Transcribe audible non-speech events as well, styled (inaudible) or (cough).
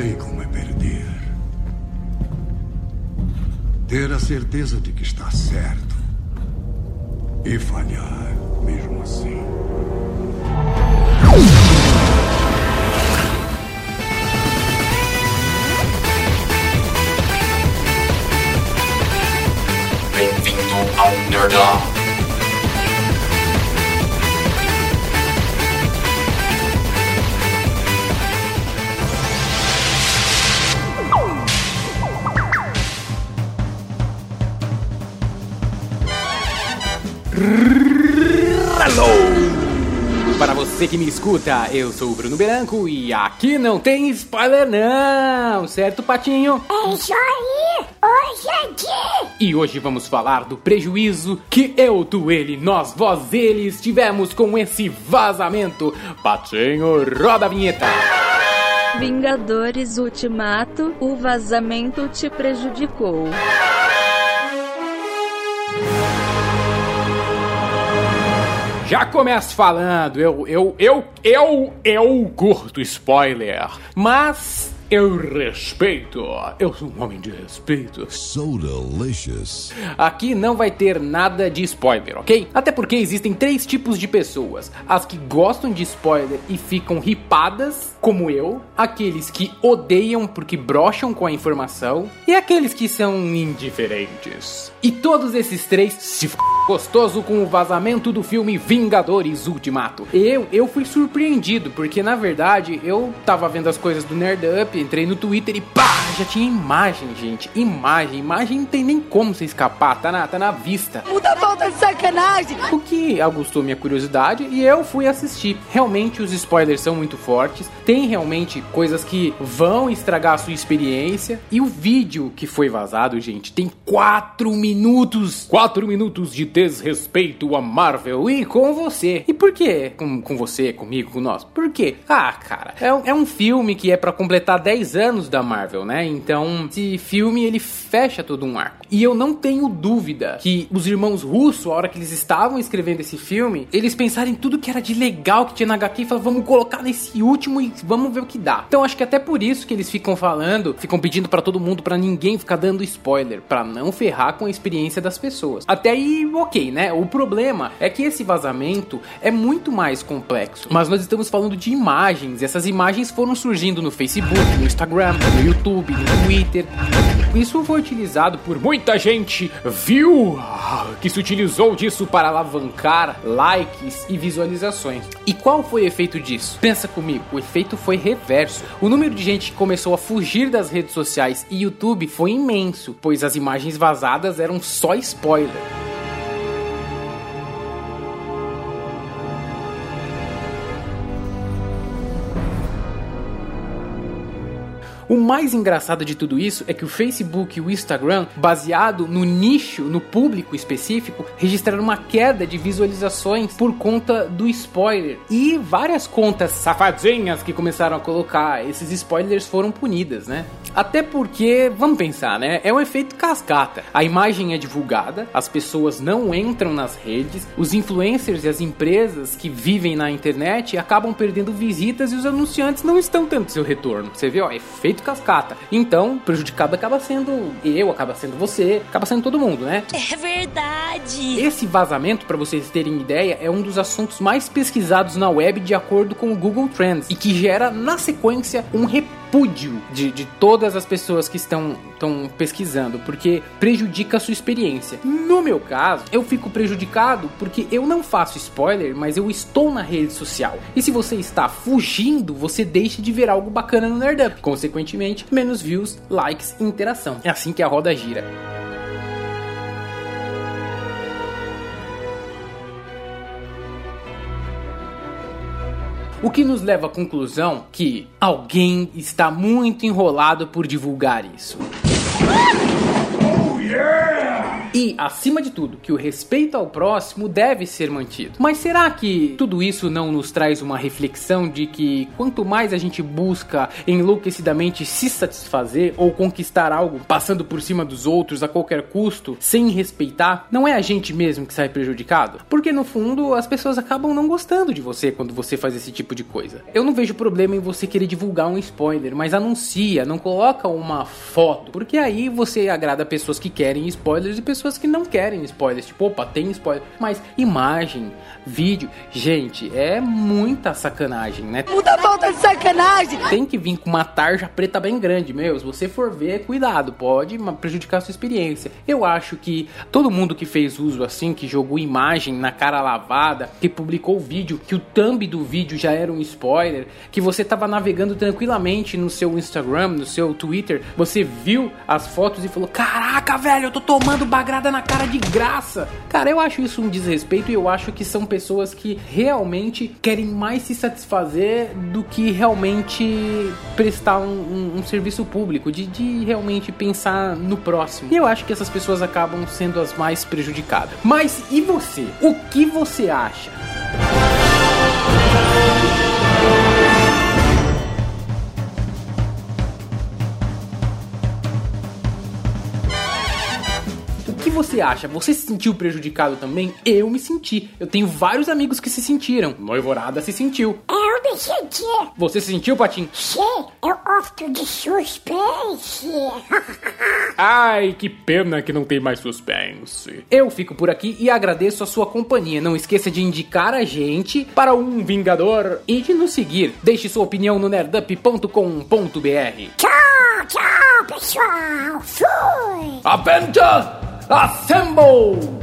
sei como é perder. Ter a certeza de que está certo e falhar mesmo assim. Bem-vindo ao Nerdão. Hello! Para você que me escuta, eu sou o Bruno Branco e aqui não tem spoiler não, certo Patinho? É isso aí! Hoje é dia! E hoje vamos falar do prejuízo que eu, tu, ele, nós, vós, eles tivemos com esse vazamento. Patinho, roda a vinheta! Vingadores Ultimato, o vazamento te prejudicou. Já começo falando, eu, eu, eu, eu, eu curto spoiler, mas eu respeito, eu sou um homem de respeito. So delicious. Aqui não vai ter nada de spoiler, ok? Até porque existem três tipos de pessoas: as que gostam de spoiler e ficam ripadas, como eu, aqueles que odeiam porque brocham com a informação, e aqueles que são indiferentes. E todos esses três se f gostoso com o vazamento do filme Vingadores Ultimato. Eu, eu fui surpreendido, porque na verdade eu tava vendo as coisas do Nerd Up, entrei no Twitter e pá, já tinha imagem, gente. Imagem, imagem não tem nem como você escapar, tá na, tá na vista. Puta falta de sacanagem! O que aguçou minha curiosidade e eu fui assistir. Realmente os spoilers são muito fortes, tem realmente coisas que vão estragar a sua experiência. E o vídeo que foi vazado, gente, tem 4 minutos. 4 minutos de desrespeito a Marvel e com você. E por quê? Com, com você, comigo, com nós? Por quê? Ah, cara, é, um- é um filme que é pra completar 10 anos da Marvel, né? Então, esse filme ele fecha todo um arco. E eu não tenho dúvida que os irmãos Russo, a hora que eles estavam escrevendo esse filme, eles pensaram em tudo que era de legal que tinha na HQ e falaram, vamos colocar nesse último e vamos ver o que dá. Então, acho que até por isso que eles ficam falando, ficam pedindo pra todo mundo, pra ninguém ficar dando spoiler, pra não ferrar com a experiência das pessoas. Até aí, ok, né? O problema é que esse vazamento é muito mais complexo. Mas nós estamos falando de imagens. Essas imagens foram surgindo no Facebook, no Instagram, no YouTube, no Twitter. Isso foi utilizado por muita gente, viu? Que se utilizou disso para alavancar likes e visualizações. E qual foi o efeito disso? Pensa comigo, o efeito foi reverso. O número de gente que começou a fugir das redes sociais e YouTube foi imenso, pois as imagens vazadas eram só spoiler. O mais engraçado de tudo isso é que o Facebook e o Instagram, baseado no nicho, no público específico, registraram uma queda de visualizações por conta do spoiler. E várias contas safadinhas que começaram a colocar esses spoilers foram punidas, né? Até porque, vamos pensar, né? É um efeito cascata. A imagem é divulgada, as pessoas não entram nas redes, os influencers e as empresas que vivem na internet acabam perdendo visitas e os anunciantes não estão tendo seu retorno. Você vê, ó, efeito cascata. Então, prejudicado acaba sendo eu, acaba sendo você, acaba sendo todo mundo, né? É verdade! Esse vazamento, para vocês terem ideia, é um dos assuntos mais pesquisados na web de acordo com o Google Trends e que gera na sequência um repúdio de, de todas as pessoas que estão, estão pesquisando, porque prejudica a sua experiência. No meu caso, eu fico prejudicado porque eu não faço spoiler, mas eu estou na rede social. E se você está fugindo, você deixa de ver algo bacana no Nerdup. Consequentemente, menos views, likes e interação. É assim que a roda gira. O que nos leva à conclusão que alguém está muito enrolado por divulgar isso. Oh, yeah! E, acima de tudo, que o respeito ao próximo deve ser mantido. Mas será que tudo isso não nos traz uma reflexão de que quanto mais a gente busca enlouquecidamente se satisfazer ou conquistar algo passando por cima dos outros a qualquer custo, sem respeitar, não é a gente mesmo que sai prejudicado? Porque no fundo as pessoas acabam não gostando de você quando você faz esse tipo de coisa. Eu não vejo problema em você querer divulgar um spoiler, mas anuncia, não coloca uma foto, porque aí você agrada pessoas que querem spoilers e pessoas que não querem spoilers. Tipo, opa, tem spoiler, mas imagem, vídeo, gente, é muita sacanagem, né? Muita falta de sacanagem. Tem que vir com uma tarja preta bem grande, meu. Se você for ver, cuidado, pode prejudicar a sua experiência. Eu acho que todo mundo que fez uso assim, que jogou imagem na cara lavada, que publicou o vídeo, que o thumb do vídeo já era um spoiler, que você tava navegando tranquilamente no seu Instagram, no seu Twitter, você viu as fotos e falou: Caraca, velho, eu tô tomando bagrada na cara de graça. Cara, eu acho isso um desrespeito e eu acho que são pessoas que realmente querem mais se satisfazer do que realmente prestar um, um, um serviço público, de, de realmente pensar no próximo. E eu acho que essas pessoas acabam sendo as mais prejudicadas. Mas e você? O que você acha? Você acha? Você se sentiu prejudicado também? Eu me senti. Eu tenho vários amigos que se sentiram. Noivorada se sentiu. Eu me senti. Você se sentiu, Patim? Sim, eu gosto de suspense. (laughs) Ai, que pena que não tem mais suspense. Eu fico por aqui e agradeço a sua companhia. Não esqueça de indicar a gente para um Vingador e de nos seguir. Deixe sua opinião no nerdup.com.br. tchau, tchau, pessoal. Fui. Avengers Assemble!